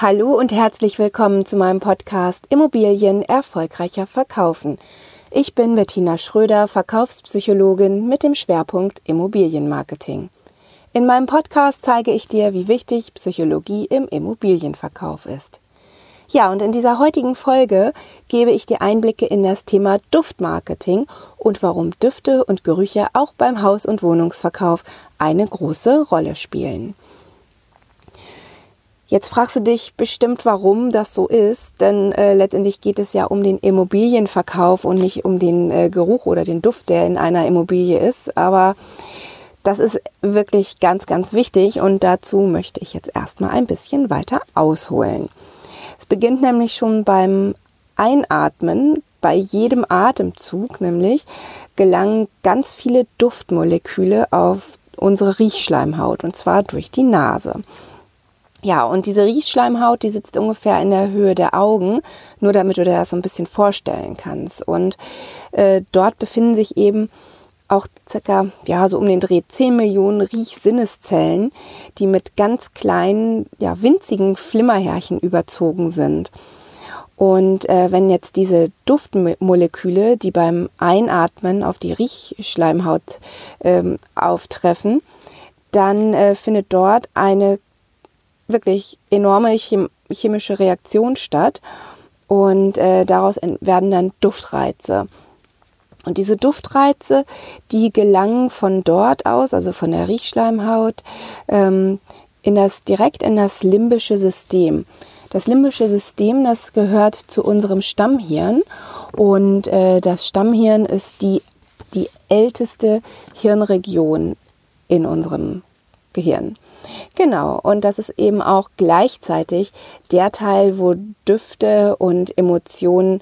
Hallo und herzlich willkommen zu meinem Podcast Immobilien erfolgreicher verkaufen. Ich bin Bettina Schröder, Verkaufspsychologin mit dem Schwerpunkt Immobilienmarketing. In meinem Podcast zeige ich dir, wie wichtig Psychologie im Immobilienverkauf ist. Ja, und in dieser heutigen Folge gebe ich dir Einblicke in das Thema Duftmarketing und warum Düfte und Gerüche auch beim Haus- und Wohnungsverkauf eine große Rolle spielen. Jetzt fragst du dich bestimmt, warum das so ist, denn äh, letztendlich geht es ja um den Immobilienverkauf und nicht um den äh, Geruch oder den Duft, der in einer Immobilie ist. Aber das ist wirklich ganz, ganz wichtig und dazu möchte ich jetzt erstmal ein bisschen weiter ausholen. Es beginnt nämlich schon beim Einatmen. Bei jedem Atemzug nämlich gelangen ganz viele Duftmoleküle auf unsere Riechschleimhaut und zwar durch die Nase. Ja, und diese Riechschleimhaut, die sitzt ungefähr in der Höhe der Augen, nur damit du dir das so ein bisschen vorstellen kannst. Und äh, dort befinden sich eben auch circa, ja, so um den Dreh 10 Millionen Riechsinneszellen, die mit ganz kleinen, ja, winzigen Flimmerhärchen überzogen sind. Und äh, wenn jetzt diese Duftmoleküle, die beim Einatmen auf die Riechschleimhaut ähm, auftreffen, dann äh, findet dort eine wirklich enorme chemische Reaktion statt und äh, daraus werden dann Duftreize. Und diese Duftreize, die gelangen von dort aus, also von der Riechschleimhaut, ähm, in das, direkt in das limbische System. Das limbische System, das gehört zu unserem Stammhirn und äh, das Stammhirn ist die, die älteste Hirnregion in unserem Gehirn. Genau, und das ist eben auch gleichzeitig der Teil, wo Düfte und Emotionen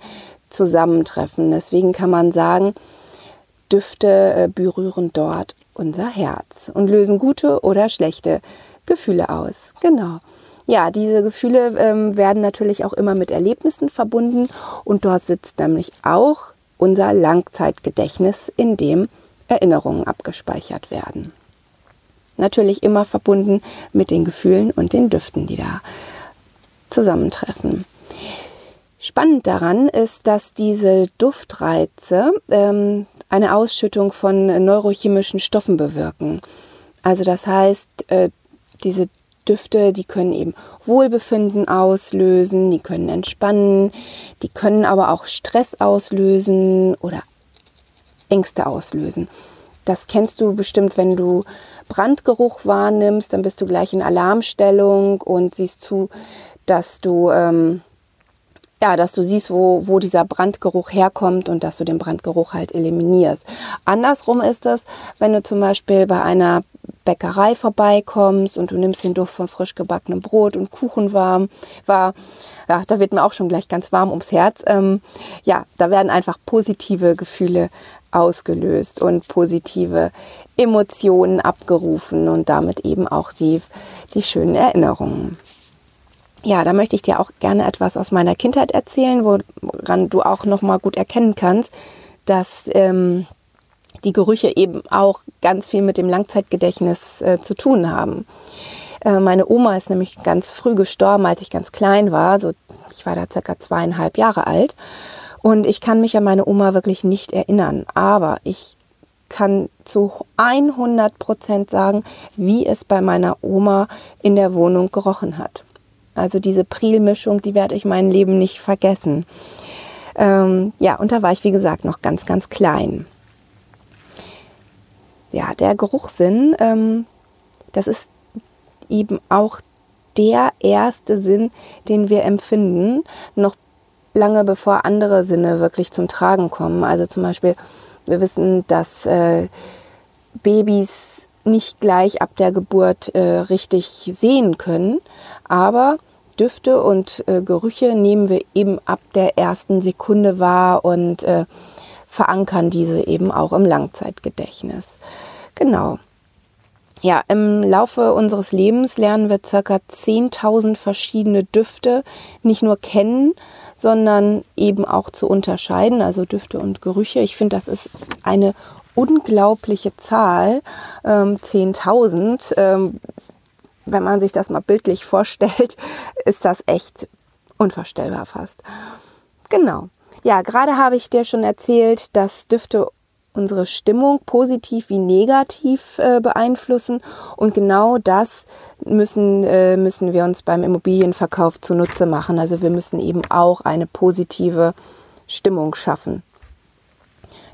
zusammentreffen. Deswegen kann man sagen, Düfte äh, berühren dort unser Herz und lösen gute oder schlechte Gefühle aus. Genau. Ja, diese Gefühle ähm, werden natürlich auch immer mit Erlebnissen verbunden und dort sitzt nämlich auch unser Langzeitgedächtnis, in dem Erinnerungen abgespeichert werden. Natürlich immer verbunden mit den Gefühlen und den Düften, die da zusammentreffen. Spannend daran ist, dass diese Duftreize ähm, eine Ausschüttung von neurochemischen Stoffen bewirken. Also das heißt, äh, diese Düfte, die können eben Wohlbefinden auslösen, die können entspannen, die können aber auch Stress auslösen oder Ängste auslösen. Das kennst du bestimmt, wenn du Brandgeruch wahrnimmst, dann bist du gleich in Alarmstellung und siehst zu, dass du ähm, ja, dass du siehst, wo, wo dieser Brandgeruch herkommt und dass du den Brandgeruch halt eliminierst. Andersrum ist es, wenn du zum Beispiel bei einer Bäckerei vorbeikommst und du nimmst den Duft von frisch gebackenem Brot und Kuchen warm, war, ja, da wird mir auch schon gleich ganz warm ums Herz. Ähm, ja, da werden einfach positive Gefühle ausgelöst und positive Emotionen abgerufen und damit eben auch die, die schönen Erinnerungen. Ja, da möchte ich dir auch gerne etwas aus meiner Kindheit erzählen, woran du auch noch mal gut erkennen kannst, dass ähm, die Gerüche eben auch ganz viel mit dem Langzeitgedächtnis äh, zu tun haben. Äh, meine Oma ist nämlich ganz früh gestorben, als ich ganz klein war. So, ich war da circa zweieinhalb Jahre alt. Und ich kann mich an meine Oma wirklich nicht erinnern. Aber ich kann zu 100 Prozent sagen, wie es bei meiner Oma in der Wohnung gerochen hat. Also diese Prilmischung, die werde ich mein Leben nicht vergessen. Ähm, ja, und da war ich, wie gesagt, noch ganz, ganz klein. Ja, der Geruchssinn, ähm, das ist eben auch der erste Sinn, den wir empfinden, noch lange bevor andere Sinne wirklich zum Tragen kommen. Also zum Beispiel, wir wissen, dass äh, Babys nicht gleich ab der Geburt äh, richtig sehen können, aber Düfte und äh, Gerüche nehmen wir eben ab der ersten Sekunde wahr und äh, verankern diese eben auch im Langzeitgedächtnis. Genau. Ja, im Laufe unseres Lebens lernen wir circa 10.000 verschiedene Düfte nicht nur kennen, sondern eben auch zu unterscheiden, also Düfte und Gerüche. Ich finde, das ist eine unglaubliche Zahl, ähm, 10.000. Ähm, wenn man sich das mal bildlich vorstellt, ist das echt unvorstellbar fast. Genau. Ja, gerade habe ich dir schon erzählt, dass Düfte unsere Stimmung positiv wie negativ äh, beeinflussen. Und genau das müssen, äh, müssen wir uns beim Immobilienverkauf zunutze machen. Also wir müssen eben auch eine positive Stimmung schaffen.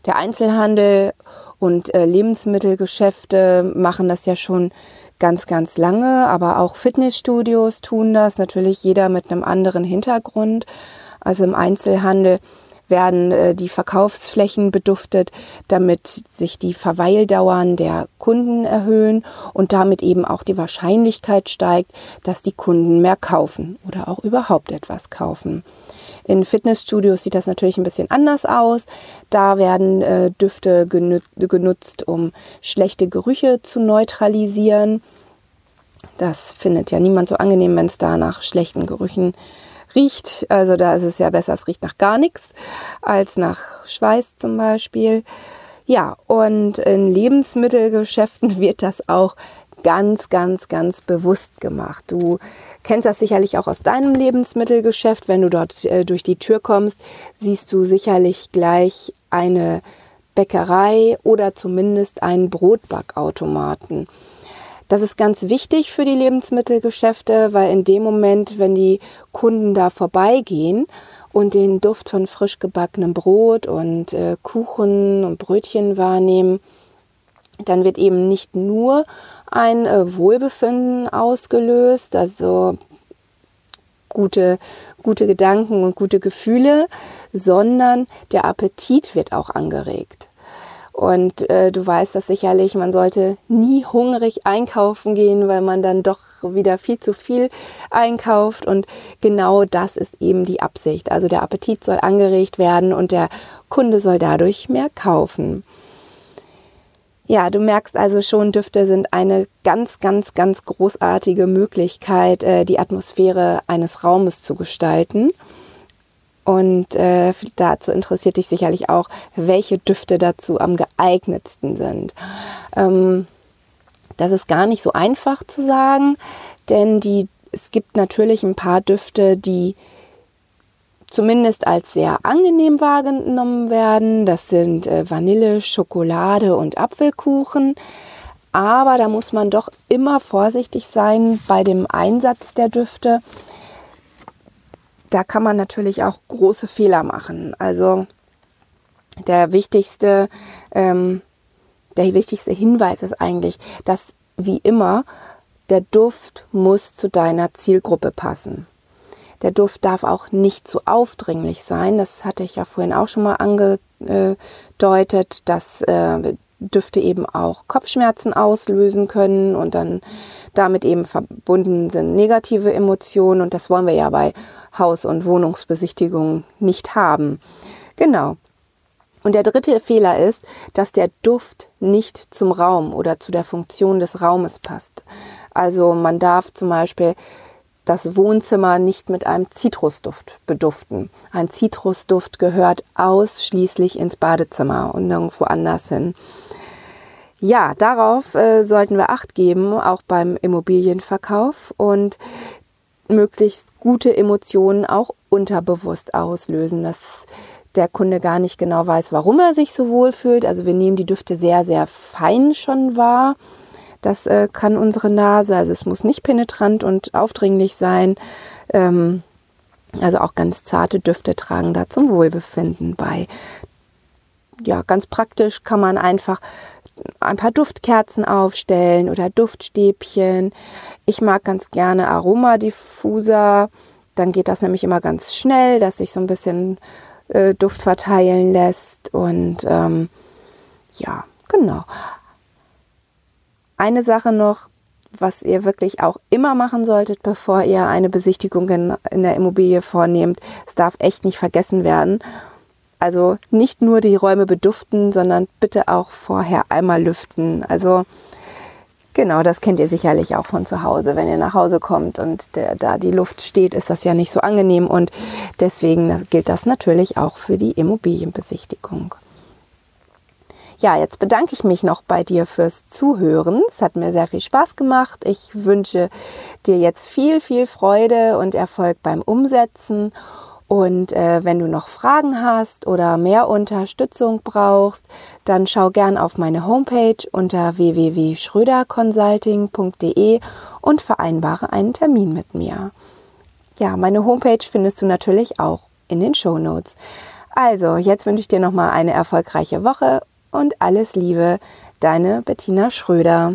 Der Einzelhandel und äh, Lebensmittelgeschäfte machen das ja schon ganz, ganz lange, aber auch Fitnessstudios tun das, natürlich jeder mit einem anderen Hintergrund. Also im Einzelhandel werden äh, die Verkaufsflächen beduftet, damit sich die Verweildauern der Kunden erhöhen und damit eben auch die Wahrscheinlichkeit steigt, dass die Kunden mehr kaufen oder auch überhaupt etwas kaufen. In Fitnessstudios sieht das natürlich ein bisschen anders aus. Da werden äh, Düfte genutzt, um schlechte Gerüche zu neutralisieren. Das findet ja niemand so angenehm, wenn es da nach schlechten Gerüchen riecht. Also da ist es ja besser, es riecht nach gar nichts als nach Schweiß zum Beispiel. Ja, und in Lebensmittelgeschäften wird das auch ganz, ganz, ganz bewusst gemacht. Du kennst das sicherlich auch aus deinem Lebensmittelgeschäft. Wenn du dort äh, durch die Tür kommst, siehst du sicherlich gleich eine Bäckerei oder zumindest einen Brotbackautomaten. Das ist ganz wichtig für die Lebensmittelgeschäfte, weil in dem Moment, wenn die Kunden da vorbeigehen und den Duft von frisch gebackenem Brot und äh, Kuchen und Brötchen wahrnehmen, dann wird eben nicht nur ein äh, Wohlbefinden ausgelöst, also gute, gute Gedanken und gute Gefühle, sondern der Appetit wird auch angeregt. Und äh, du weißt das sicherlich, man sollte nie hungrig einkaufen gehen, weil man dann doch wieder viel zu viel einkauft. Und genau das ist eben die Absicht. Also der Appetit soll angeregt werden und der Kunde soll dadurch mehr kaufen. Ja, du merkst also schon, Düfte sind eine ganz, ganz, ganz großartige Möglichkeit, äh, die Atmosphäre eines Raumes zu gestalten. Und äh, dazu interessiert dich sicherlich auch, welche Düfte dazu am geeignetsten sind. Ähm, das ist gar nicht so einfach zu sagen, denn die, es gibt natürlich ein paar Düfte, die zumindest als sehr angenehm wahrgenommen werden. Das sind äh, Vanille, Schokolade und Apfelkuchen. Aber da muss man doch immer vorsichtig sein bei dem Einsatz der Düfte, da kann man natürlich auch große Fehler machen. Also der wichtigste, ähm, der wichtigste Hinweis ist eigentlich, dass wie immer der Duft muss zu deiner Zielgruppe passen. Der Duft darf auch nicht zu aufdringlich sein. Das hatte ich ja vorhin auch schon mal angedeutet, dass äh, Düfte eben auch Kopfschmerzen auslösen können und dann damit eben verbunden sind negative Emotionen und das wollen wir ja bei Haus- und Wohnungsbesichtigungen nicht haben. Genau. Und der dritte Fehler ist, dass der Duft nicht zum Raum oder zu der Funktion des Raumes passt. Also man darf zum Beispiel das Wohnzimmer nicht mit einem Zitrusduft beduften. Ein Zitrusduft gehört ausschließlich ins Badezimmer und nirgendwo anders hin. Ja, darauf äh, sollten wir Acht geben, auch beim Immobilienverkauf und möglichst gute Emotionen auch unterbewusst auslösen, dass der Kunde gar nicht genau weiß, warum er sich so wohl fühlt. Also wir nehmen die Düfte sehr, sehr fein schon wahr. Das äh, kann unsere Nase, also es muss nicht penetrant und aufdringlich sein. Ähm, also auch ganz zarte Düfte tragen da zum Wohlbefinden bei. Ja, ganz praktisch kann man einfach ein paar Duftkerzen aufstellen oder Duftstäbchen. Ich mag ganz gerne Aromadiffuser. Dann geht das nämlich immer ganz schnell, dass sich so ein bisschen äh, Duft verteilen lässt. Und ähm, ja, genau. Eine Sache noch, was ihr wirklich auch immer machen solltet, bevor ihr eine Besichtigung in, in der Immobilie vornehmt. Es darf echt nicht vergessen werden. Also nicht nur die Räume beduften, sondern bitte auch vorher einmal lüften. Also genau, das kennt ihr sicherlich auch von zu Hause. Wenn ihr nach Hause kommt und der, da die Luft steht, ist das ja nicht so angenehm und deswegen gilt das natürlich auch für die Immobilienbesichtigung. Ja, jetzt bedanke ich mich noch bei dir fürs Zuhören. Es hat mir sehr viel Spaß gemacht. Ich wünsche dir jetzt viel, viel Freude und Erfolg beim Umsetzen. Und äh, wenn du noch Fragen hast oder mehr Unterstützung brauchst, dann schau gern auf meine Homepage unter www.schröderconsulting.de und vereinbare einen Termin mit mir. Ja, meine Homepage findest du natürlich auch in den Show Notes. Also, jetzt wünsche ich dir nochmal eine erfolgreiche Woche und alles Liebe, deine Bettina Schröder.